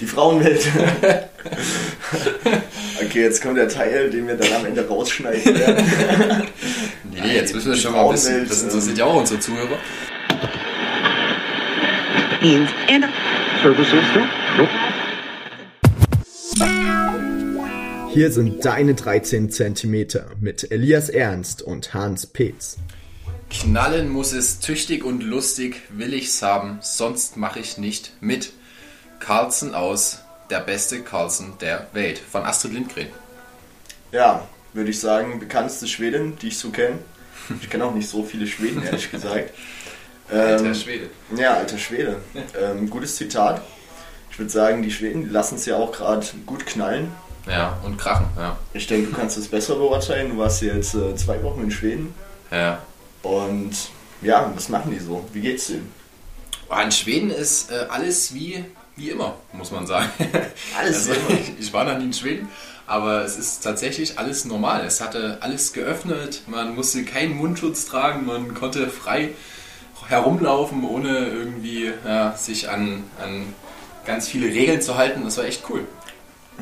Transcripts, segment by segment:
Die Frauenwelt. okay, jetzt kommt der Teil, den wir dann am Ende rausschneiden werden. nee, jetzt müssen wir schon mal bisschen. Das interessiert ja auch unsere Zuhörer. Hier sind deine 13 Zentimeter mit Elias Ernst und Hans Petz. Knallen muss es tüchtig und lustig, will ich's haben, sonst mache ich nicht mit. Carlsen aus, der beste Carlsen der Welt, von Astrid Lindgren. Ja, würde ich sagen, bekannteste Schwedin, die ich so kenne. Ich kenne auch nicht so viele Schweden, ehrlich gesagt. alter ähm, Schwede. Ja, alter Schwede. Ähm, gutes Zitat. Ich würde sagen, die Schweden lassen es ja auch gerade gut knallen. Ja, und krachen, ja. Ich denke, du kannst es besser beurteilen. Du warst jetzt äh, zwei Wochen in Schweden. Ja. Und ja, was machen die so? Wie geht's denen? In Schweden ist äh, alles wie wie immer, muss man sagen. Alles also, ich, ich war noch nie in Schweden, aber es ist tatsächlich alles normal. Es hatte alles geöffnet, man musste keinen Mundschutz tragen, man konnte frei herumlaufen, ohne irgendwie ja, sich an, an ganz viele Regeln zu halten. Das war echt cool.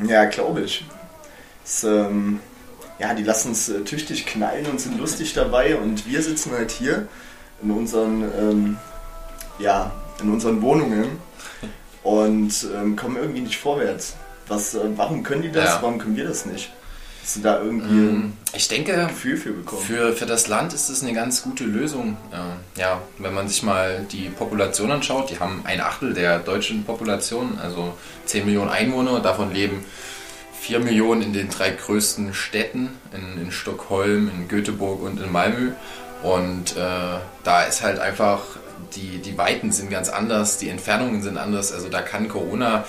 Ja, glaube ich. Es, ähm, ja, die lassen es äh, tüchtig knallen und sind lustig dabei und wir sitzen halt hier in unseren, ähm, ja, in unseren Wohnungen und ähm, kommen irgendwie nicht vorwärts. Was, äh, warum können die das? Ja. Warum können wir das nicht? Hast du da irgendwie mm, ich denke, ein Gefühl für bekommen? Für, für das Land ist es eine ganz gute Lösung. Äh, ja, wenn man sich mal die Population anschaut, die haben ein Achtel der deutschen Population, also 10 Millionen Einwohner, davon leben 4 Millionen in den drei größten Städten, in, in Stockholm, in Göteborg und in Malmö. Und äh, da ist halt einfach die, die Weiten sind ganz anders, die Entfernungen sind anders. Also da kann Corona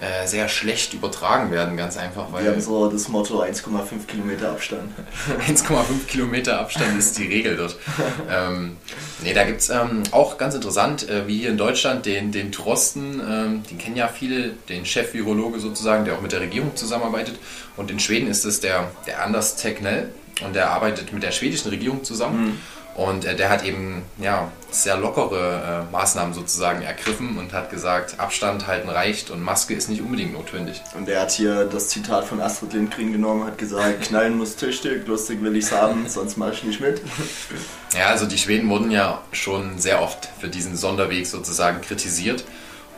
äh, sehr schlecht übertragen werden, ganz einfach. Weil Wir haben so das Motto 1,5 Kilometer Abstand. 1,5 Kilometer Abstand ist die Regel dort. ähm, nee, da gibt es ähm, auch ganz interessant, äh, wie hier in Deutschland, den, den Drosten, ähm, den kennen ja viele, den Chef-Virologe sozusagen, der auch mit der Regierung zusammenarbeitet. Und in Schweden ist es der, der Anders Tegnell und der arbeitet mit der schwedischen Regierung zusammen. Mhm. Und äh, der hat eben ja, sehr lockere äh, Maßnahmen sozusagen ergriffen und hat gesagt, Abstand halten reicht und Maske ist nicht unbedingt notwendig. Und er hat hier das Zitat von Astrid Lindgren genommen, hat gesagt, knallen muss tüchtig, lustig will ich's haben, sonst mache ich nicht mit. Ja, also die Schweden wurden ja schon sehr oft für diesen Sonderweg sozusagen kritisiert.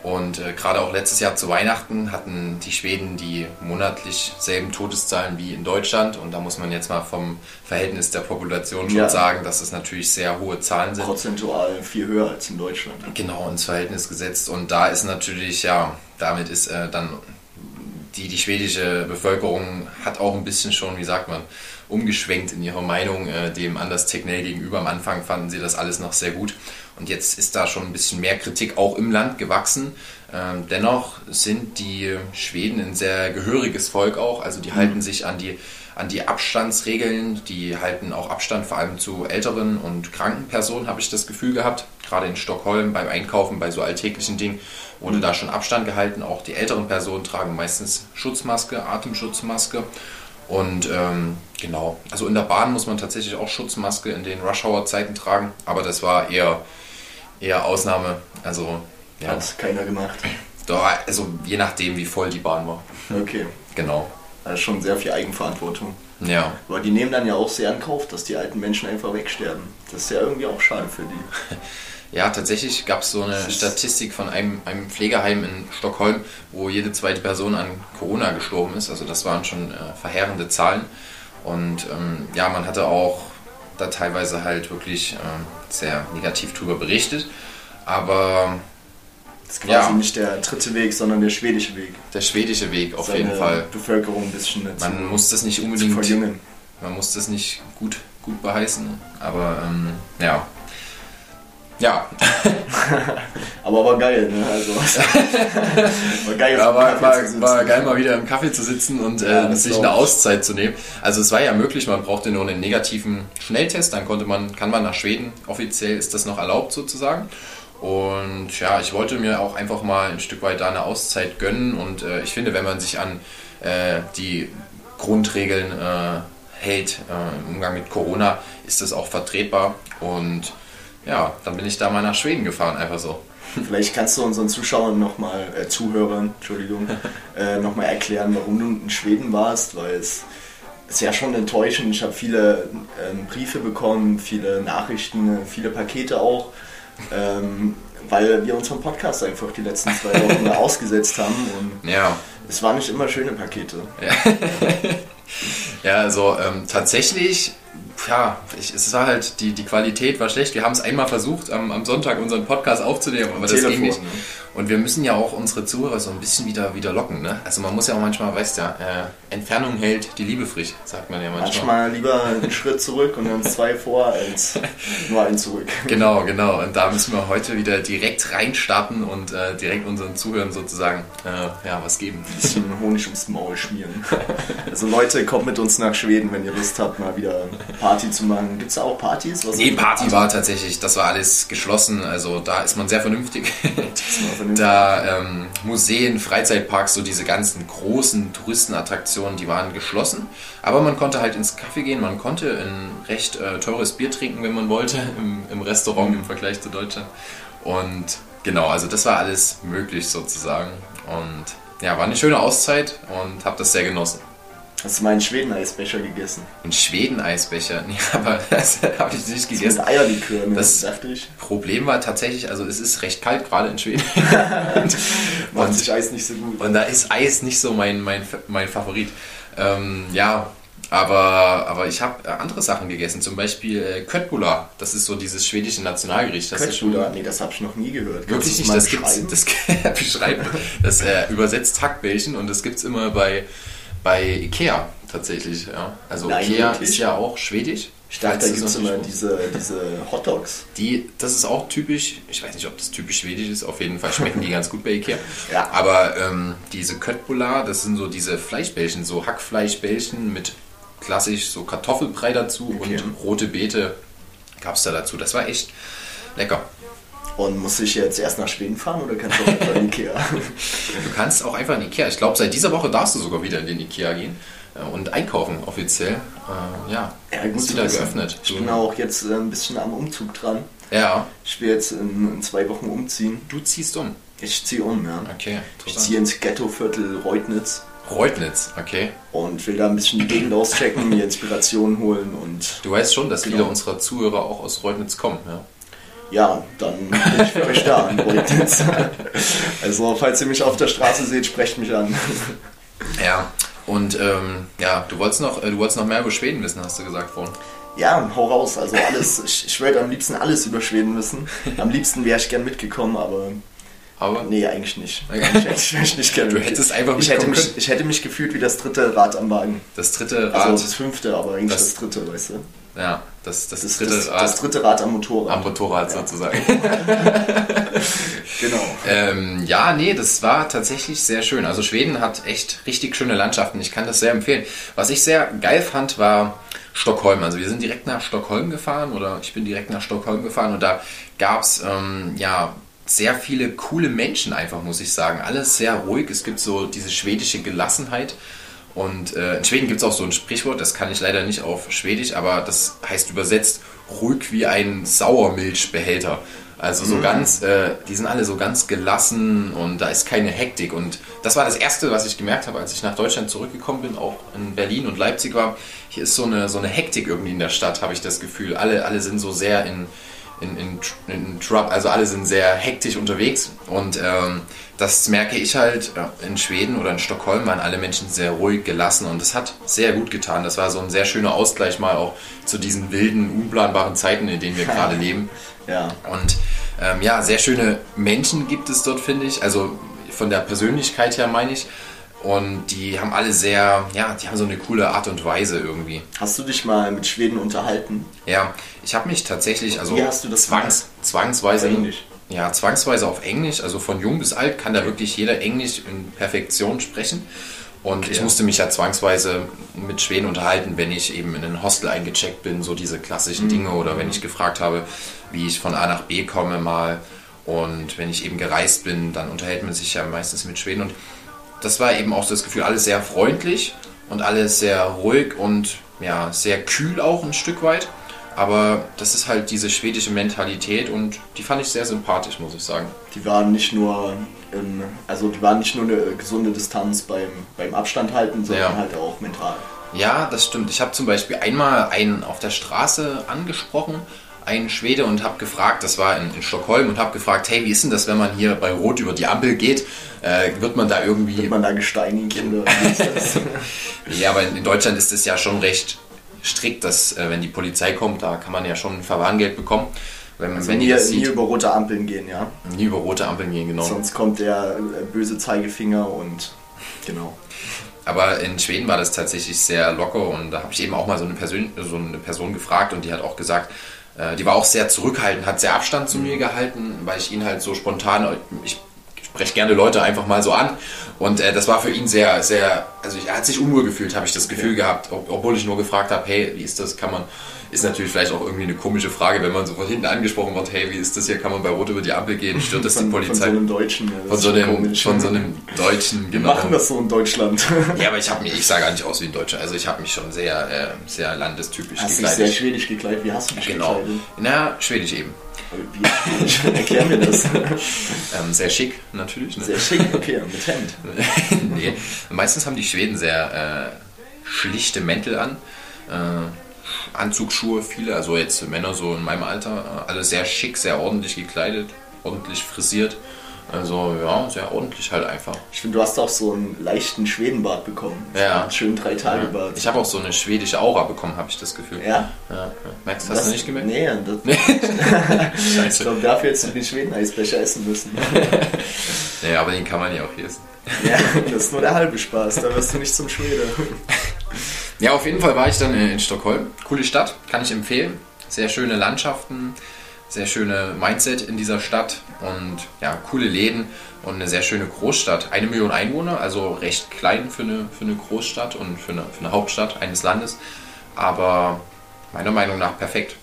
Und äh, gerade auch letztes Jahr zu Weihnachten hatten die Schweden die monatlich selben Todeszahlen wie in Deutschland. Und da muss man jetzt mal vom Verhältnis der Population schon ja. sagen, dass es natürlich sehr hohe Zahlen sind. Prozentual viel höher als in Deutschland. Genau, ins Verhältnis gesetzt. Und da ist natürlich, ja, damit ist äh, dann die, die schwedische Bevölkerung hat auch ein bisschen schon, wie sagt man, umgeschwenkt in ihrer Meinung äh, dem Anders Technell gegenüber. Am Anfang fanden sie das alles noch sehr gut und jetzt ist da schon ein bisschen mehr Kritik auch im Land gewachsen. Ähm, dennoch sind die Schweden ein sehr gehöriges Volk auch, also die mhm. halten sich an die an die Abstandsregeln, die halten auch Abstand vor allem zu älteren und kranken Personen, habe ich das Gefühl gehabt. Gerade in Stockholm beim Einkaufen, bei so alltäglichen Dingen wurde mhm. da schon Abstand gehalten. Auch die älteren Personen tragen meistens Schutzmaske, Atemschutzmaske. Und ähm, genau, also in der Bahn muss man tatsächlich auch Schutzmaske in den Rush-Hour-Zeiten tragen, aber das war eher, eher Ausnahme. Also, ja. Hat keiner gemacht. Doch, also je nachdem, wie voll die Bahn war. Okay. Genau. Also schon sehr viel Eigenverantwortung. Ja. Aber die nehmen dann ja auch sehr in Kauf, dass die alten Menschen einfach wegsterben. Das ist ja irgendwie auch schade für die. Ja, tatsächlich gab es so eine Statistik von einem, einem Pflegeheim in Stockholm, wo jede zweite Person an Corona gestorben ist. Also das waren schon äh, verheerende Zahlen. Und ähm, ja, man hatte auch da teilweise halt wirklich äh, sehr negativ drüber berichtet. Aber das ist quasi ja. nicht der dritte Weg, sondern der schwedische Weg. Der schwedische Weg, auf Seine jeden Fall. Bevölkerung ein bisschen Man zu, muss das nicht unbedingt. Man muss das nicht gut, gut beheißen. Aber ähm, ja, ja. Aber war geil, ne? Also, war geil, ja, war, war, war, geil, mal wieder im Kaffee zu sitzen und ja, äh, sich eine Auszeit zu nehmen. Also es war ja möglich, man brauchte nur einen negativen Schnelltest, dann konnte man, kann man nach Schweden, offiziell ist das noch erlaubt sozusagen. Und ja, ich wollte mir auch einfach mal ein Stück weit da eine Auszeit gönnen und äh, ich finde, wenn man sich an äh, die Grundregeln äh, hält äh, im Umgang mit Corona, ist das auch vertretbar und ja, dann bin ich da mal nach Schweden gefahren, einfach so. Vielleicht kannst du unseren Zuschauern nochmal, äh, Zuhörern, Entschuldigung, äh, nochmal erklären, warum du in Schweden warst, weil es ist ja schon enttäuschend. Ich habe viele ähm, Briefe bekommen, viele Nachrichten, viele Pakete auch, ähm, weil wir unseren Podcast einfach die letzten zwei Wochen ausgesetzt haben und Ja. es waren nicht immer schöne Pakete. Ja, also ähm, tatsächlich, ja, ich, es war halt, die, die Qualität war schlecht. Wir haben es einmal versucht, am, am Sonntag unseren Podcast aufzunehmen, aber das ging nicht. ne? Und wir müssen ja auch unsere Zuhörer so ein bisschen wieder, wieder locken. Ne? Also man muss ja auch manchmal, weißt ja, äh, Entfernung hält die Liebe frisch, sagt man ja manchmal. Manchmal lieber einen Schritt zurück und dann zwei vor als nur einen zurück. Genau, genau. Und da müssen wir heute wieder direkt reinstarten und äh, direkt unseren Zuhörern sozusagen äh, ja, was geben. Ein bisschen Honig ums Maul schmieren. Also Leute, kommt mit uns nach Schweden, wenn ihr Lust habt, mal wieder Party zu machen. Gibt es da auch Partys? Was Nee, Party war tatsächlich, das war alles geschlossen. Also da ist man sehr vernünftig. Da ähm, Museen, Freizeitparks, so diese ganzen großen Touristenattraktionen, die waren geschlossen. Aber man konnte halt ins Café gehen, man konnte ein recht äh, teures Bier trinken, wenn man wollte, im, im Restaurant im Vergleich zu Deutschland. Und genau, also das war alles möglich sozusagen. Und ja, war eine schöne Auszeit und habe das sehr genossen. Hast du meinen Schweden-Eisbecher gegessen? Ein Schweden-Eisbecher, nee, aber das habe ich nicht Mit gegessen. Eierlikör, ne? Das- dachte ich. Problem war tatsächlich, also es ist recht kalt gerade in Schweden. Macht Und- sich Eis nicht so gut. Und da ist Eis nicht so mein, mein, mein Favorit. Ähm, ja, aber, aber ich habe äh, andere Sachen gegessen, zum Beispiel äh, Köttbullar. Das ist so dieses schwedische Nationalgericht. Das Köttbullar? Nee, das habe ich noch nie gehört. Wirklich nicht, mal das gibt's, das beschreiben. Das äh, übersetzt Hackbällchen und das gibt es immer bei, bei Ikea tatsächlich. Ja. Also Nein, Ikea wirklich? ist ja auch schwedisch. Ich dachte, da gibt es immer diese, diese Hotdogs. die, das ist auch typisch, ich weiß nicht, ob das typisch schwedisch ist, auf jeden Fall schmecken die ganz gut bei Ikea. Ja. Aber ähm, diese Köttbullar, das sind so diese Fleischbällchen, so Hackfleischbällchen mit klassisch so Kartoffelbrei dazu Okay. und rote Beete gab es da dazu. Das war echt lecker. Und muss ich jetzt erst nach Schweden fahren oder kannst du auch einfach in Ikea? Du kannst auch einfach in Ikea, ich glaube seit dieser Woche darfst du sogar wieder in den Ikea gehen äh, und einkaufen offiziell. Äh, ja, Ja, ist zu wieder geöffnet. Ich bin auch jetzt äh, ein bisschen am Umzug dran. Ja, Ich will jetzt in, in zwei Wochen umziehen. du ziehst um. Ich ziehe um, ja. Okay, Ich ziehe ins Ghettoviertel Reutnitz Reutnitz, okay. und will da ein bisschen die Gegend auschecken, mir Inspiration holen und Du weißt schon, dass Genau. viele unserer Zuhörer auch aus Reutnitz kommen, ja? Ja, dann bin ich für euch da in Reutnitz. Also, falls ihr mich auf der Straße seht, sprecht mich an. Ja. Und ähm, ja, du wolltest noch, äh, du wolltest noch mehr über Schweden wissen, hast du gesagt vorhin. Ja, hau raus. Also alles, ich, ich würde am liebsten alles über Schweden wissen. Am liebsten wäre ich gern mitgekommen, aber Aber nee, eigentlich nicht. Eigentlich hätte ich, nicht gerne Du hättest einfach ich hätte, mich, ich hätte mich gefühlt wie das dritte Rad am Wagen. das dritte Also Rad, das fünfte, aber eigentlich Das- das, dritte, weißt du? ja, das, das, Das, dritte das, Rad das dritte Rad am Motorrad. am Motorrad sozusagen. Genau. Ähm, ja, nee, das war tatsächlich sehr schön. Also Schweden hat echt richtig schöne Landschaften. Ich kann das sehr empfehlen. Was ich sehr geil fand, war Stockholm. Also wir sind direkt nach Stockholm gefahren oder ich bin direkt nach Stockholm gefahren und da gab es ähm, ja sehr viele coole Menschen einfach, muss ich sagen. Alles sehr ruhig. Es gibt so diese schwedische Gelassenheit. Und äh, in Schweden gibt es auch so ein Sprichwort, das kann ich leider nicht auf Schwedisch, aber das heißt übersetzt ruhig wie ein Sauermilchbehälter. Also so ganz, äh, die sind alle so ganz gelassen und da ist keine Hektik. Und das war das Erste, was ich gemerkt habe, als ich nach Deutschland zurückgekommen bin, auch in Berlin und Leipzig war. Hier ist so eine, so eine Hektik irgendwie in der Stadt, habe ich das Gefühl. Alle, alle sind so sehr in, in, in, in Trouble, also alle sind sehr hektisch unterwegs. Und ähm, das merke ich halt ja, in Schweden oder in Stockholm waren alle Menschen sehr ruhig, gelassen und das hat sehr gut getan. Das war so ein sehr schöner Ausgleich mal auch zu diesen wilden, unplanbaren Zeiten, in denen wir gerade leben. Ja. Und ähm, ja, sehr schöne Menschen gibt es dort, finde ich. Also von der Persönlichkeit her meine ich. Und die haben alle sehr, ja, die haben so eine coole Art und Weise irgendwie. Hast du dich mal mit Schweden unterhalten? Ja, ich habe mich tatsächlich, also Wie hast du das zwangs, zwangsweise, Auf Englisch? ja, zwangsweise auf Englisch, also von jung bis alt kann da wirklich jeder Englisch in Perfektion sprechen. Und ich musste mich ja zwangsweise mit Schweden unterhalten, wenn ich eben in ein Hostel eingecheckt bin, so diese klassischen Dinge, oder wenn ich gefragt habe, wie ich von A nach B komme mal. Und wenn ich eben gereist bin, dann unterhält man sich ja meistens mit Schweden. Und das war eben auch so das Gefühl, alles sehr freundlich und alles sehr ruhig und ja, sehr kühl auch ein Stück weit. Aber das ist halt diese schwedische Mentalität und die fand ich sehr sympathisch, muss ich sagen. Die waren nicht nur, ähm, also die waren nicht nur eine gesunde Distanz beim, beim Abstand halten, sondern Ja. halt auch mental. Ja, das stimmt. Ich habe zum Beispiel einmal einen auf der Straße angesprochen, einen Schwede, und habe gefragt, das war in, in Stockholm, und habe gefragt, hey, wie ist denn das, wenn man hier bei Rot über die Ampel geht? Äh, wird man da irgendwie... Wird man da gesteinigt? Ja, aber in Deutschland ist es ja schon recht strikt, dass äh, wenn die Polizei kommt, da kann man ja schon ein Verwarngeld bekommen. Wenn, Also wenn nie, die das nie sieht, über rote Ampeln gehen, ja. nie über rote Ampeln gehen, genau. Sonst kommt der äh, böse Zeigefinger und genau. Aber in Schweden war das tatsächlich sehr locker und da habe ich eben auch mal so eine, Person, so eine Person gefragt und die hat auch gesagt, die war auch sehr zurückhaltend, hat sehr Abstand zu mir gehalten, weil ich ihn halt so spontan, ich spreche gerne Leute einfach mal so an und äh, das war für ihn sehr, sehr, also er hat sich unwohl gefühlt, habe ich das Gefühl gehabt, ob, obwohl ich nur gefragt habe, hey, wie ist das, kann man, ist natürlich vielleicht auch irgendwie eine komische Frage, wenn man so von hinten angesprochen wird, hey, wie ist das hier, kann man bei Rot über die Ampel gehen, stört das die Von, von so Polizei? einem Deutschen. Ja, Von so einem, von so einem Deutschen, Wir genau. machen das so in Deutschland. Ja, aber ich habe mich, ich sah gar nicht aus wie ein Deutscher. Also ich habe mich schon sehr, äh, sehr landestypisch Hast dich sehr gekleidet. schwedisch gekleidet. Wie hast du dich Genau. gekleidet? Na, schwedisch eben. Wie, erklär mir das. Ähm, sehr schick, natürlich. Ne? Sehr schick, okay, mit Hemd. nee. Meistens haben die Schweden sehr äh, schlichte Mäntel an. Äh, Anzugsschuhe, viele, also jetzt Männer so in meinem Alter, äh, alle sehr schick, sehr ordentlich gekleidet, ordentlich frisiert. Also ja, sehr ordentlich halt einfach. Ich finde, du hast auch so einen leichten Schwedenbart bekommen. So Ja. Einen schönen Drei-Tage-Bart. Ich habe auch so eine schwedische Aura bekommen, habe ich das Gefühl. Ja? ja, du, hast du nicht gemerkt? Nee, das, ich Scheiße. glaube, dafür hättest du den Schweden-Eisbecher essen müssen. Nee, aber den kann man ja auch hier essen. ja, das ist nur der halbe Spaß, da wirst du nicht zum Schwede. Ja, auf jeden Fall war ich dann in Stockholm. Coole Stadt, kann ich empfehlen. Sehr schöne Landschaften, sehr schöne Mindset in dieser Stadt und ja, coole Läden und eine sehr schöne Großstadt. Eine Million Einwohner, also recht klein für eine, für eine Großstadt und für eine, für eine Hauptstadt eines Landes, aber meiner Meinung nach perfekt.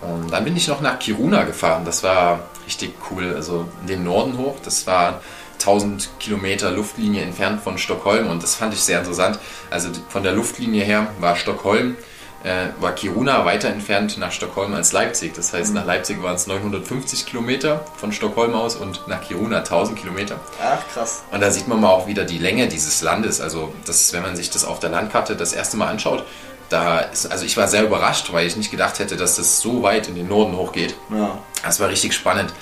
Und dann bin ich noch nach Kiruna gefahren. Das war richtig cool. Also in den Norden hoch. Das war 1000 Kilometer Luftlinie entfernt von Stockholm und das fand ich sehr interessant. Also von der Luftlinie her war Stockholm, äh, war Kiruna weiter entfernt nach Stockholm als Leipzig. Das heißt, nach Leipzig waren es 950 Kilometer von Stockholm aus und nach Kiruna 1000 Kilometer. Ach, krass. Und da sieht man mal auch wieder die Länge dieses Landes. Also, das, wenn man sich das auf der Landkarte das erste Mal anschaut, da ist, also ich war sehr überrascht, weil ich nicht gedacht hätte, dass das so weit in den Norden hochgeht. Ja. Das war richtig spannend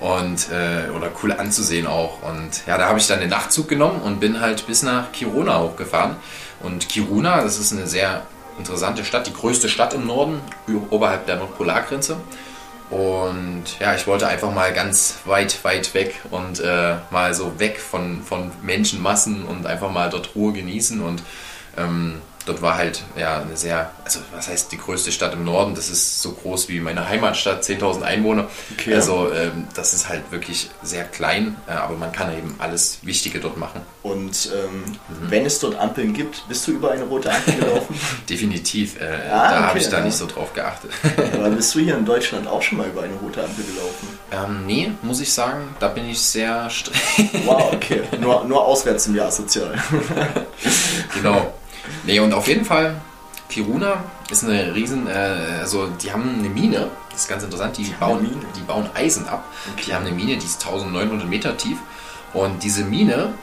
und äh, oder cool anzusehen auch. Und ja, da habe ich dann den Nachtzug genommen und bin halt bis nach Kiruna hochgefahren. Und Kiruna, das ist eine sehr interessante Stadt, die größte Stadt im Norden, oberhalb der Nordpolargrenze. Und ja, ich wollte einfach mal ganz weit, weit weg und äh, mal so weg von, von Menschenmassen und einfach mal dort Ruhe genießen. Und ähm, dort war halt ja eine sehr, also was heißt die größte Stadt im Norden? Das ist so groß wie meine Heimatstadt, 10.000 Einwohner. Okay. Also ähm, das ist halt wirklich sehr klein, äh, aber man kann eben alles Wichtige dort machen. Und ähm, Mhm. wenn es dort Ampeln gibt, bist du über eine rote Ampel gelaufen? Definitiv, äh, Ah, da habe okay, ich da ja. nicht so drauf geachtet. Aber bist du hier in Deutschland auch schon mal über eine rote Ampel gelaufen? ähm, nee, muss ich sagen, da bin ich sehr streng. Wow, okay. nur, nur auswärts im Jahr sozial. Genau. Nee, und auf jeden Fall, Kiruna ist eine riesen, äh, also die haben eine Mine, das ist ganz interessant, die, haben bauen, die bauen Eisen ab. Okay. Die haben eine Mine, die ist 1900 Meter tief und diese Mine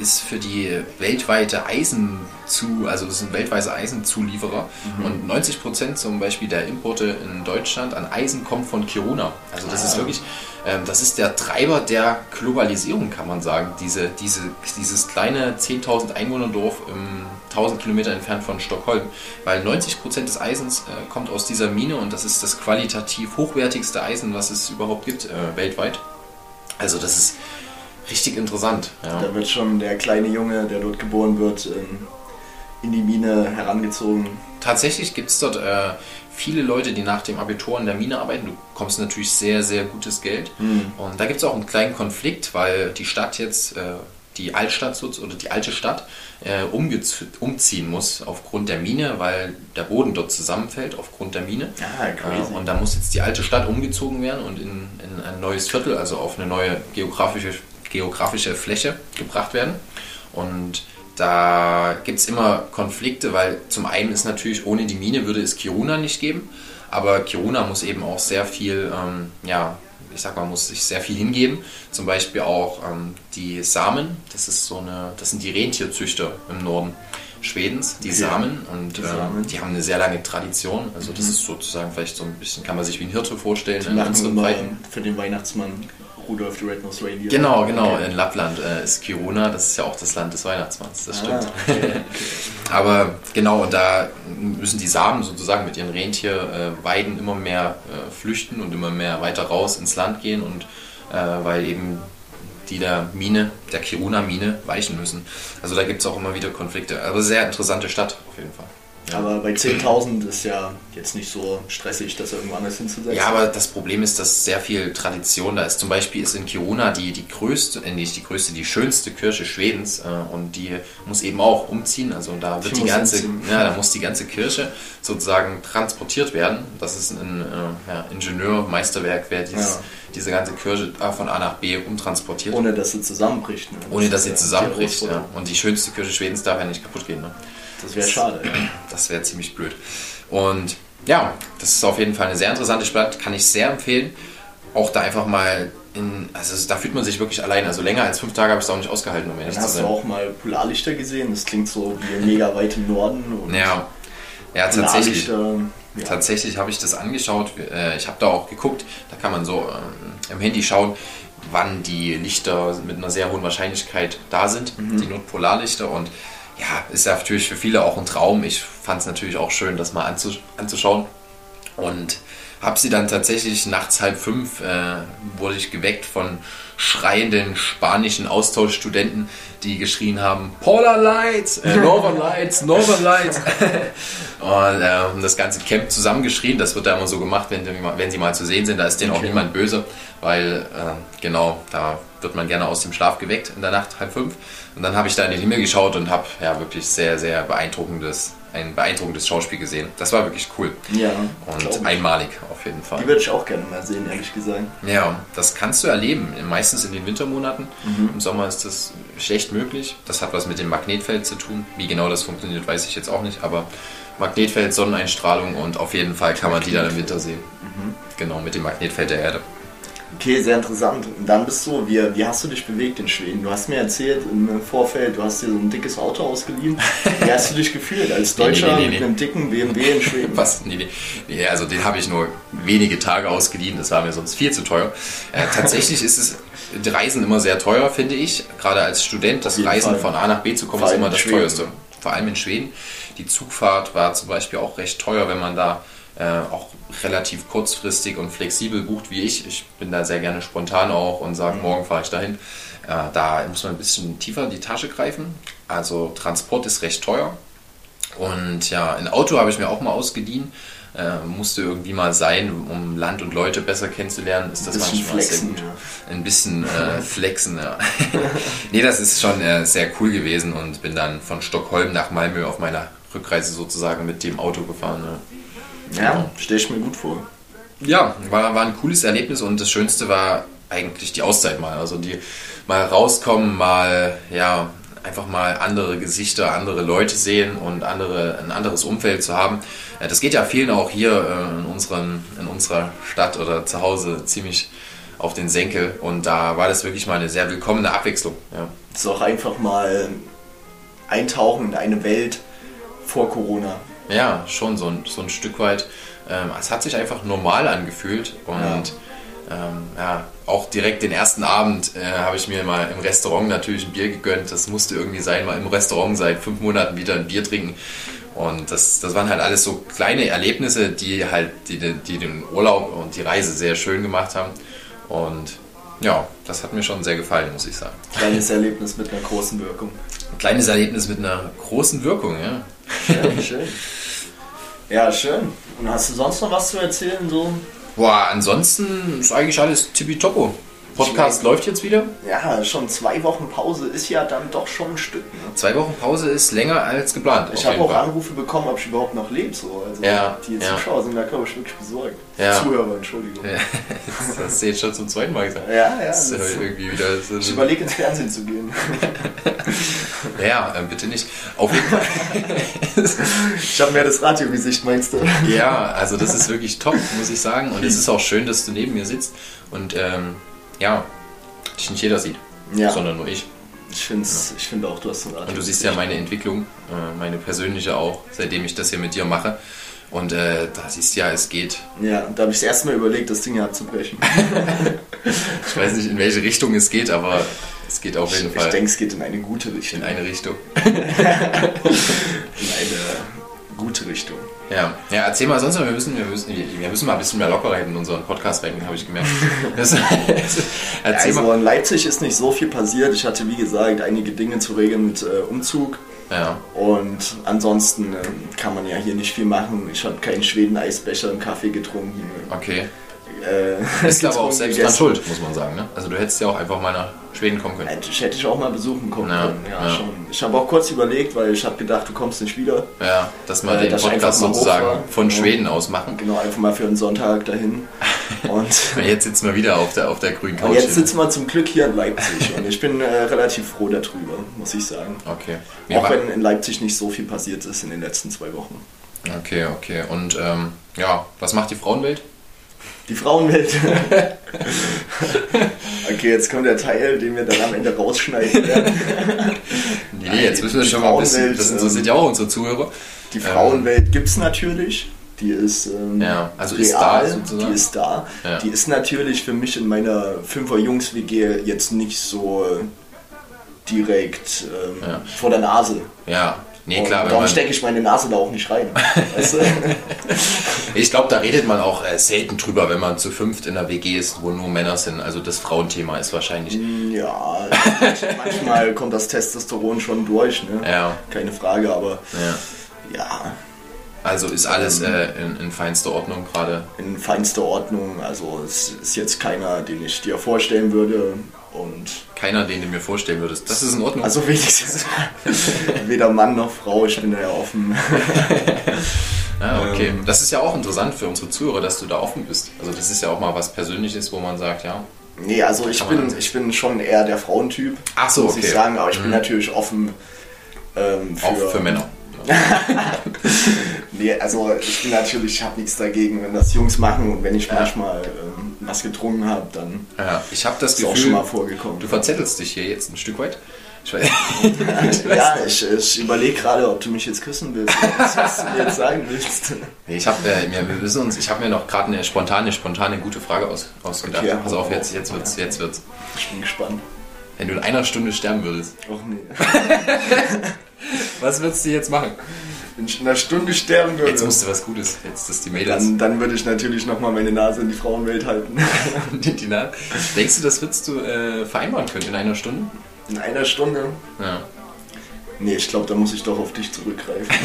ist für die weltweite Eisen zu, also ist ein weltweiter Eisenzulieferer Mhm. und 90 Prozent zum Beispiel der Importe in Deutschland an Eisen kommt von Kiruna. Also das ist Ah. wirklich, ähm, das ist der Treiber der Globalisierung, kann man sagen. Diese, diese, dieses kleine 10.000 Einwohnerdorf ähm, 1000 Kilometer entfernt von Stockholm, weil 90 Prozent des Eisens äh, kommt aus dieser Mine und das ist das qualitativ hochwertigste Eisen, was es überhaupt gibt äh, weltweit. Also das ist richtig interessant. Ja. Da wird schon der kleine Junge, der dort geboren wird, ähm, in die Mine herangezogen. Tatsächlich gibt es dort äh, viele Leute, die nach dem Abitur in der Mine arbeiten. Du bekommst natürlich sehr, sehr gutes Geld. Und da gibt es auch einen kleinen Konflikt, weil die Stadt jetzt, äh, die Altstadt oder die alte Stadt, äh, umziehen muss aufgrund der Mine, weil der Boden dort zusammenfällt aufgrund der Mine. Ah, crazy. Äh, und da muss jetzt die alte Stadt umgezogen werden und in, in ein neues Viertel, also auf eine neue geografische, geografische Fläche gebracht werden. Und da gibt es immer Konflikte, weil zum einen ist natürlich, ohne die Mine würde es Kiruna nicht geben. Aber Kiruna muss eben auch sehr viel, ähm, ja, ich sag mal, muss sich sehr viel hingeben. Zum Beispiel auch ähm, die Samen, das ist so eine, das sind die Rentierzüchter im Norden. Schwedens, die okay. Samen. Und die, ähm, die, haben eine sehr lange Tradition. Also das mhm. ist sozusagen vielleicht so ein bisschen, kann man sich wie ein Hirte vorstellen. Die machen immer für den Weihnachtsmann Rudolf the Red-Nosed Reindeer. Genau, genau. Okay. In Lappland äh, ist Kiruna, das ist ja auch das Land des Weihnachtsmanns, das ah, stimmt. Okay, okay. Aber genau, und da müssen die Samen sozusagen mit ihren Rentierweiden äh, immer mehr äh, flüchten und immer mehr weiter raus ins Land gehen und äh, weil eben die der Mine, der Kiruna-Mine weichen müssen. Also da gibt es auch immer wieder Konflikte. Aber sehr interessante Stadt auf jeden Fall. Aber bei 10.000 ist ja jetzt nicht so stressig, das irgendwo anders hinzusetzen. Ja, aber das Problem ist, dass sehr viel Tradition da ist. Zum Beispiel ist in Kiruna die, die größte, äh, nicht die größte, die schönste Kirche Schwedens äh, und die muss eben auch umziehen. Also da wird die, die ganze, ja, da muss die ganze Kirche sozusagen transportiert werden. Das ist ein äh, ja, Ingenieurmeisterwerk, wer dieses, ja. diese ganze Kirche von A nach B umtransportiert. Ohne dass sie zusammenbricht. Ne? Ohne dass sie zusammenbricht, ja. Und die schönste Kirche Schwedens darf ja nicht kaputt gehen. Ne? Das wäre schade. Ja. Das wäre ziemlich blöd. Und ja, das ist auf jeden Fall eine sehr interessante Stadt, kann ich sehr empfehlen. Auch da einfach mal in, also da fühlt man sich wirklich allein. Also länger als fünf Tage habe ich es auch nicht ausgehalten, um ehrlich Dann hast du auch mal Polarlichter gesehen? Das klingt so wie mega weit im Norden. ja, ja tatsächlich. Ja. Tatsächlich habe ich das angeschaut. Äh, ich habe da auch geguckt. Da kann man so ähm, im Handy schauen, wann die Lichter mit einer sehr hohen Wahrscheinlichkeit da sind, mhm. die Nordpolarlichter. Und ja, ist ja natürlich für viele auch ein Traum. Ich fand es natürlich auch schön, das mal anzuschauen. Und habe sie dann tatsächlich nachts halb fünf, äh, wurde ich geweckt von schreienden spanischen Austauschstudenten, die geschrien haben, Polar Lights, äh, Northern Lights, Northern Lights. und äh, das ganze Camp zusammengeschrien. Das wird da immer so gemacht, wenn, wenn sie mal zu sehen sind. Da ist denen okay. auch niemand böse, weil äh, genau, da wird man gerne aus dem Schlaf geweckt in der Nacht, halb fünf. Und dann habe ich da in den Himmel geschaut und habe ja wirklich sehr, sehr beeindruckendes, ein beeindruckendes Schauspiel gesehen. Das war wirklich cool. Ja. Und einmalig auf jeden Fall. Die würde ich auch gerne mal sehen, ehrlich gesagt. Ja, das kannst du erleben. Meistens in den Wintermonaten. Mhm. Im Sommer ist das schlecht möglich. Das hat was mit dem Magnetfeld zu tun. Wie genau das funktioniert, weiß ich jetzt auch nicht. Aber Magnetfeld, Sonneneinstrahlung und auf jeden Fall kann man die dann im Winter sehen. Mhm. Genau, mit dem Magnetfeld der Erde. Okay, sehr interessant. Und dann bist du, wie, wie hast du dich bewegt in Schweden? Du hast mir erzählt im Vorfeld, du hast dir so ein dickes Auto ausgeliehen. Wie hast du dich gefühlt als Deutscher nee, nee, nee, mit einem dicken BMW in Schweden? Was? Nee, nee. nee also den habe ich nur wenige Tage ausgeliehen, das war mir sonst viel zu teuer. Äh, tatsächlich ist es Reisen immer sehr teuer, finde ich. Gerade als Student, das Reisen Fall. von A nach B zu kommen, ist immer das Schweden. teuerste. Vor allem in Schweden. Die Zugfahrt war zum Beispiel auch recht teuer, wenn man da äh, auch relativ kurzfristig und flexibel bucht wie ich. Ich bin da sehr gerne spontan auch und sage, mhm. morgen fahre ich dahin. Äh, da muss man ein bisschen tiefer in die Tasche greifen. Also Transport ist recht teuer. Und ja, ein Auto habe ich mir auch mal ausgeliehen. Äh, musste irgendwie mal sein, um Land und Leute besser kennenzulernen, ist das manchmal flexen, sehr gut. Ja. Ein bisschen äh, flexen, ja. nee, das ist schon äh, sehr cool gewesen und bin dann von Stockholm nach Malmö auf meiner Rückreise sozusagen mit dem Auto gefahren. Ja. Ja, stelle ich mir gut vor. Ja, war, war ein cooles Erlebnis und das Schönste war eigentlich die Auszeit mal. Also die mal rauskommen, mal ja einfach mal andere Gesichter, andere Leute sehen und andere, ein anderes Umfeld zu haben. Das geht ja vielen auch hier äh, in, unseren, in unserer Stadt oder zu Hause ziemlich auf den Senkel und da war das wirklich mal eine sehr willkommene Abwechslung. Ja. Das ist auch einfach mal eintauchen in eine Welt vor Corona. Ja, schon so ein, so ein Stück weit. Ähm, es hat sich einfach normal angefühlt und ja. Ähm, ja auch direkt den ersten Abend äh, habe ich mir mal im Restaurant natürlich ein Bier gegönnt. Das musste irgendwie sein, mal im Restaurant seit fünf Monaten wieder ein Bier trinken. Und das, das waren halt alles so kleine Erlebnisse, die halt die, die den Urlaub und die Reise sehr schön gemacht haben. Und ja, das hat mir schon sehr gefallen, muss ich sagen. Kleines Erlebnis mit einer großen Wirkung. Kleines Erlebnis mit einer großen Wirkung, ja. Schön, schön. Ja, schön. Und hast du sonst noch was zu erzählen? So? Boah, ansonsten ist eigentlich alles tippitoppo. Podcast läuft jetzt wieder? Ja, schon zwei Wochen Pause ist ja dann doch schon ein Stück. Ne? Zwei Wochen Pause ist länger als geplant. Ich habe auch Fall. Anrufe bekommen, ob ich überhaupt noch lebe. So. Also ja, die Zuschauer ja. sind da, glaube ich, wirklich besorgt. Ja. Zuhörer, Entschuldigung. Ja. Das hast du jetzt schon zum zweiten Mal gesagt. Ja, ja. Das ist irgendwie wieder so ich überlege, ins Fernsehen zu gehen. Ja, äh, bitte nicht. Auf jeden Fall. Ich habe mehr das Radiogesicht, meinst du? ja, also das ist wirklich top, muss ich sagen. Und es ist auch schön, dass du neben mir sitzt und ähm, ja, dich nicht jeder sieht, Ja. sondern nur ich. Ich finde ich find auch, du hast ein Radio. Und du siehst ja meine Entwicklung, äh, meine persönliche auch, seitdem ich das hier mit dir mache. Und äh, da siehst du ja, es geht. Ja, da habe ich erst mal überlegt, das Ding hier abzubrechen. Ich weiß nicht, in welche Richtung es geht, aber es geht auf jeden Ich, Fall ich denke, es geht in eine gute Richtung. in eine Richtung. in eine gute Richtung. Ja, ja erzähl mal sonst noch, wir müssen, wir, müssen, wir müssen mal ein bisschen mehr Lockerheit in unseren Podcast rein, habe ich gemerkt. Das, Also mal. in Leipzig ist nicht so viel passiert. Ich hatte, wie gesagt, einige Dinge zu regeln mit äh, Umzug. Ja, Und ansonsten ähm, kann man ja hier nicht viel machen. Ich habe keinen Schweden-Eisbecher im Kaffee getrunken. okay. Äh, Ist aber auch selbst dran schuld, muss man sagen. Ne? Also du hättest ja auch einfach mal nach Schweden kommen können. Eigentlich hätte ich auch mal besuchen kommen Ja, können. Ja, ja. schon. Ich habe auch kurz überlegt, weil ich habe gedacht, du kommst nicht wieder. Ja, dass wir Äh, den Podcast sozusagen von Ja. Schweden aus machen. Genau, einfach mal für einen Sonntag dahin. Und, jetzt sitzen wir wieder auf der, auf der grünen Couch. und jetzt sitzen wir zum Glück hier in Leipzig. Und ich bin äh, relativ froh darüber, muss ich sagen. Okay. Wir Auch wenn in Leipzig nicht so viel passiert ist in den letzten zwei Wochen. Okay, okay. Und ähm, ja, was macht die Frauenwelt? Die Frauenwelt. okay, jetzt kommt der Teil, den wir dann am Ende rausschneiden werden. Nee, jetzt die- müssen wir schon mal ein bisschen. Frauenwelt, Das interessiert ja auch unsere Zuhörer. Die Frauenwelt gibt es natürlich. Die ist, ähm, Ja, also ist da sozusagen. Die ist da. Ja. Die ist natürlich für mich in meiner Fünfer-Jungs-WG jetzt nicht so direkt ähm, Ja. vor der Nase. Ja, nee, klar. Darum man, stecke ich meine Nase da auch nicht rein. weißt du? ich glaube, da redet man auch äh, selten drüber, wenn man zu fünft in einer WG ist, wo nur Männer sind. Also das Frauenthema ist wahrscheinlich. ja, manchmal kommt das Testosteron schon durch, ne? Ja, Keine Frage, aber ja. ja, Also ist alles äh, in, in feinster Ordnung gerade. in feinster Ordnung. Also es ist jetzt keiner, den ich dir vorstellen würde. Und Keiner, den du mir vorstellen würdest. Das ist in Ordnung. also wenigstens weder Mann noch Frau, ich bin da ja offen. ah, okay. ähm, Das ist ja auch interessant für unsere Zuhörer, dass du da offen bist. Also das ist ja auch mal was Persönliches, wo man sagt, ja. Nee, also ich bin, ich bin schon eher der Frauentyp, Ach so, muss okay. ich sagen, aber ich Mhm. bin natürlich offen ähm, für, Auch für Männer. Nee, also ich bin natürlich, ich habe nichts dagegen, wenn das Jungs machen und wenn ich Ja. manchmal ähm, was getrunken habe, dann Ja, ich habe das ist auch Gefühl, schon mal vorgekommen. du verzettelst dich hier jetzt ein Stück weit. Ich weiß, ja, ich, ich überlege gerade, ob du mich jetzt küssen willst, was, du mir jetzt sagen willst. Nee, ich habe äh, mir, wir müssen uns, ich habe mir noch gerade eine spontane, spontane gute Frage aus, ausgedacht. Okay, Pass auf, jetzt, jetzt wird's, jetzt wird's. Ich bin gespannt. Wenn du in einer Stunde sterben würdest, Och nee. was würdest du jetzt machen? Wenn ich in einer Stunde sterben würde, Jetzt musst du was Gutes. Jetzt ist die jetzt. dann, dann würde ich natürlich nochmal meine Nase in die Frauenwelt halten. Die Naht. Denkst du, das würdest du äh, vereinbaren können in einer Stunde? In einer Stunde? Ja. Nee, ich glaube, da muss ich doch auf dich zurückgreifen.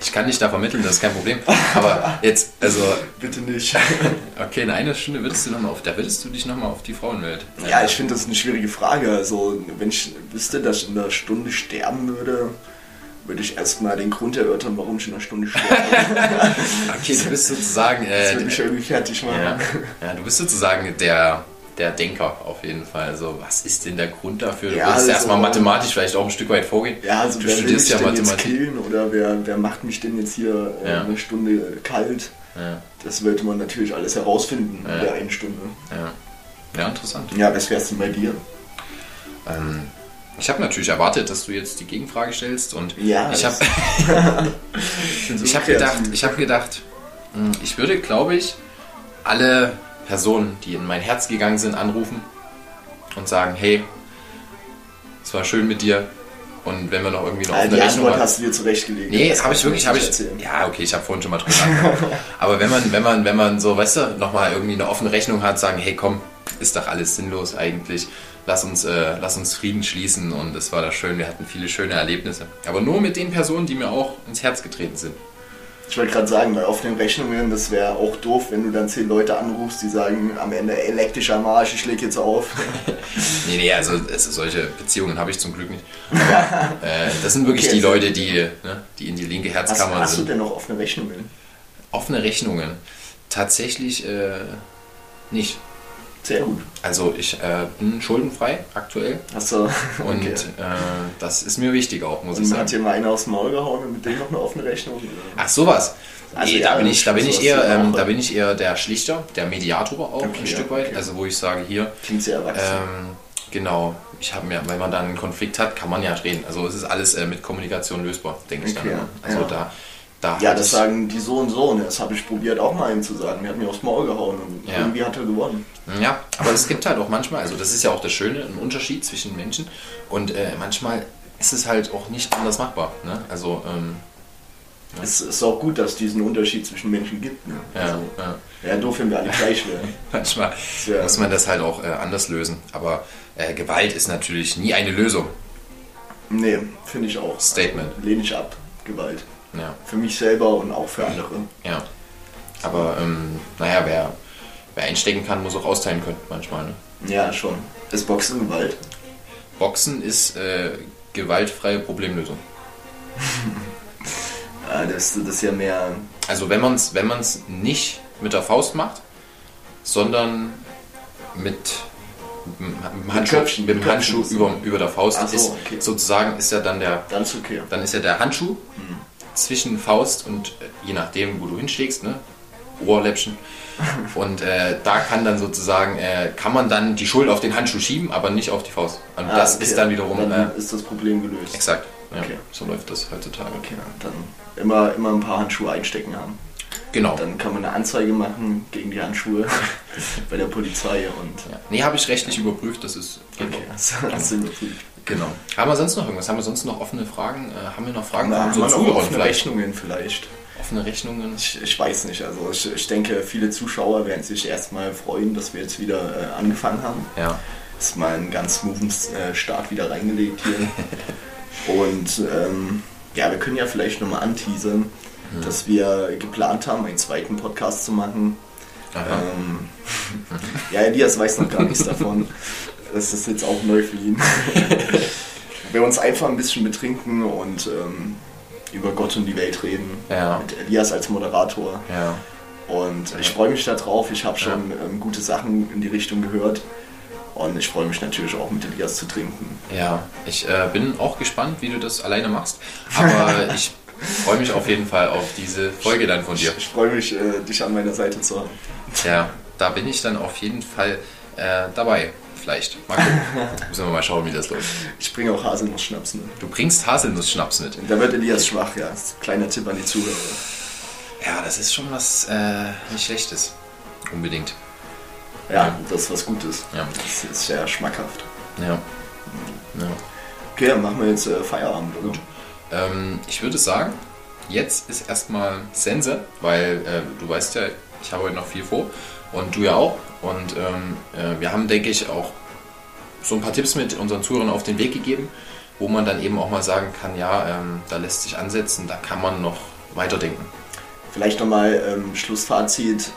Ich kann dich da vermitteln, das ist kein Problem. Aber jetzt, also, Bitte nicht. okay, in einer Stunde würdest du noch mal auf, da würdest du dich nochmal auf die Frauenwelt. Ja, ich finde das eine schwierige Frage. Also, wenn ich wüsste, dass ich in einer Stunde sterben würde, würde ich erstmal den Grund erörtern, warum ich in einer Stunde sterbe. Okay, du bist sozusagen, Das äh, würde mich irgendwie fertig machen. ja, ja, du bist sozusagen der, der Denker auf jeden Fall. Also, was ist denn der Grund dafür? Du Ja, würdest also- erstmal mathematisch vielleicht auch ein Stück weit vorgehen. Ja, also du wer will mich studierst ja denn jetzt Mathematik. killen oder wer, wer macht mich denn jetzt hier äh, Ja. eine Stunde kalt? Ja, Das wollte man natürlich alles herausfinden Ja. in der einen Stunde. ja. ja, interessant. Ja, was wär's denn bei dir? Ähm, ich habe natürlich erwartet, dass du jetzt die Gegenfrage stellst und Ja, ich habe Ich habe gedacht, ich habe gedacht, mh, ich würde, glaube ich, alle Personen, die in mein Herz gegangen sind, anrufen und sagen, hey, es war schön mit dir und wenn wir noch irgendwie noch Ah, eine die Rechnung Antwort hast du dir zurechtgelegt. Nee, Das habe ich wirklich, habe ich. erzählen. Ja, okay, ich habe vorhin schon mal drüber nachgedacht. Aber wenn man, wenn man, wenn man so, weißt du, nochmal irgendwie eine offene Rechnung hat, sagen, hey, komm, ist doch alles sinnlos eigentlich. Lass uns, äh, lass uns Frieden schließen und es war da schön. Wir hatten viele schöne Erlebnisse. Aber nur mit den Personen, die mir auch ins Herz getreten sind. Ich wollte gerade sagen, bei offenen Rechnungen, das wäre auch doof, wenn du dann zehn Leute anrufst, die sagen am Ende elektrischer Marsch, ich leg jetzt auf. Nee, nee, also es, solche Beziehungen habe ich zum Glück nicht. Aber äh, das sind wirklich Okay, die also- Leute, die, ne, die in die linke Hast, Herzkammer hast du denn noch offene Rechnungen? Offene Rechnungen. Tatsächlich äh, nicht. Sehr gut. Also ich äh, bin schuldenfrei aktuell Hast du. und okay. äh, das ist mir wichtig auch, muss ich Und sagen. hat dir mal einer aufs Maul gehauen und mit dem noch eine offene Rechnung? Ach sowas. Also nee, ja, da bin ich, da bin ich eher, ähm, da bin ich der Schlichter, der Mediator auch Okay, ein Stück weit. okay. Also wo ich sage hier, Klingt sehr erwachsen. ähm, genau, ich habe mir, wenn man dann einen Konflikt hat, kann man ja reden. Also es ist alles äh, mit Kommunikation lösbar, denke ich Okay, dann. immer. Also ja. da, da ja, das sagen die so und so. Ne? Das habe ich probiert auch mal ihm zu sagen. Der hat mir aufs Maul gehauen und Ja. irgendwie hat er gewonnen. Ja, aber es gibt halt auch manchmal, also das ist ja auch das Schöne, ein Unterschied zwischen Menschen und äh, manchmal ist es halt auch nicht anders machbar. Ne? Also ähm, Es ist auch gut, dass es diesen Unterschied zwischen Menschen gibt. Ne? ja, Also, ja. ja, doof, wenn wir alle gleich wären. manchmal Ja. muss man das halt auch äh, anders lösen. Aber äh, Gewalt ist natürlich nie eine Lösung. Nee, finde ich auch. Statement. Lehne ich ab, Gewalt. Ja, Für mich selber und auch für andere. ja. Aber ähm, naja, wer, wer einstecken kann, muss auch austeilen können manchmal. Ne? Ja, schon. Ist Boxen Gewalt? Boxen ist äh, gewaltfreie Problemlösung. Ja, das, das ist ja mehr. Also wenn man es wenn man's nicht mit der Faust macht, sondern mit, mit dem Handschuh, Köpfchen, mit dem Handschuh über, über der Faust so, ist okay. sozusagen ist ja dann der Dann ist okay. dann ist ja der Handschuh zwischen Faust und äh, je nachdem wo du hinschlägst, ne, Ohrläppchen und äh, da kann dann sozusagen äh, kann man dann die Schuld auf den Handschuh schieben, aber nicht auf die Faust. Und Ah, das okay. ist dann wiederum Dann äh, ist das Problem gelöst. exakt. Ja, Okay. So läuft das heutzutage. Okay, dann immer, immer ein paar Handschuhe einstecken haben. Genau. Dann kann man eine Anzeige machen gegen die Handschuhe bei der Polizei und. Ja. Nee, habe ich rechtlich überprüft, das ist Okay, das hast du überprüft. Genau. Haben wir sonst noch irgendwas? Haben wir sonst noch offene Fragen? Äh, haben wir noch Fragen Na, haben wir noch offene vielleicht? Rechnungen vielleicht. Offene Rechnungen? Ich, ich weiß nicht, also ich, ich denke, viele Zuschauer werden sich erstmal freuen, dass wir jetzt wieder äh, angefangen haben. Ja. Ist mal einen ganz smoothen äh, Start wieder reingelegt hier. Und ähm, ja, wir können ja vielleicht nochmal anteasern, dass wir geplant haben, einen zweiten Podcast zu machen. Ähm, ja, Elias weiß noch gar nichts davon. Das ist jetzt auch neu für ihn. wir uns einfach ein bisschen betrinken und ähm, über Gott und die Welt reden. Ja. Mit Elias als Moderator. Ja. Und ich freue mich darauf. Ich habe schon ähm, gute Sachen in die Richtung gehört. Und ich freue mich natürlich auch mit Elias zu trinken. Ja. Ich äh, bin auch gespannt, wie du das alleine machst. Aber ich freue mich auf jeden Fall auf diese Folge dann von dir. Ich, ich freue mich, äh, dich an meiner Seite zu haben. Ja. Da bin ich dann auf jeden Fall äh, dabei. Vielleicht. Mal gucken. Müssen wir mal schauen, wie das läuft. Ich bringe auch Haselnuss-Schnaps mit. Du bringst Haselnuss-Schnaps mit. Da wird Elias schwach, ja. Kleiner Tipp an die Zuhörer. Ja, das ist schon was äh, nicht Schlechtes. Unbedingt. Ja, das ist was Gutes. Ja. Das ist sehr schmackhaft. Ja. ja. Okay, dann machen wir jetzt äh, Feierabend, oder? Ähm, ich würde sagen, jetzt ist erstmal Sense, weil äh, du weißt ja, ich habe heute noch viel vor und du ja auch. Und ähm, äh, wir haben, denke ich, auch so ein paar Tipps mit unseren Zuhörern auf den Weg gegeben, wo man dann eben auch mal sagen kann, ja, ähm, da lässt sich ansetzen, da kann man noch weiterdenken. Vielleicht nochmal ähm, Schlussfazit.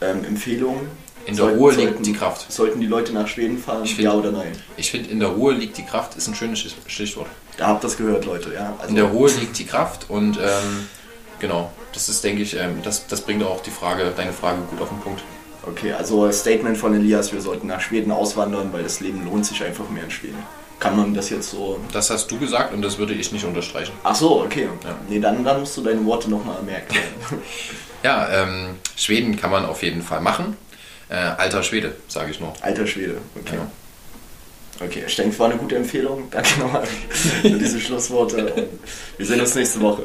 Ähm, Empfehlung. In der Sollten- Ruhe liegt sollten- die Kraft. Sollten die Leute nach Schweden fahren? Ich ja find- oder nein? Ich finde, in der Ruhe liegt die Kraft, ist ein schönes Stichwort. Da habt ihr das gehört, Leute. Ja, also, In der Ruhe liegt die Kraft und ähm, genau, das ist, denke ich, ähm, das, das bringt auch die Frage, deine Frage gut auf den Punkt. Okay, also Statement von Elias, wir sollten nach Schweden auswandern, weil das Leben lohnt sich einfach mehr in Schweden. Kann man das jetzt so. Das hast du gesagt und das würde ich nicht unterstreichen. Ach so, okay. Ja. Nee, dann, dann musst du deine Worte nochmal merken. Ja, ähm, Schweden kann man auf jeden Fall machen. Äh, alter Schwede, sage ich nur. Alter Schwede, okay. Ja. Okay, ich denke, es war eine gute Empfehlung. Danke nochmal für diese Schlussworte. Wir sehen uns nächste Woche.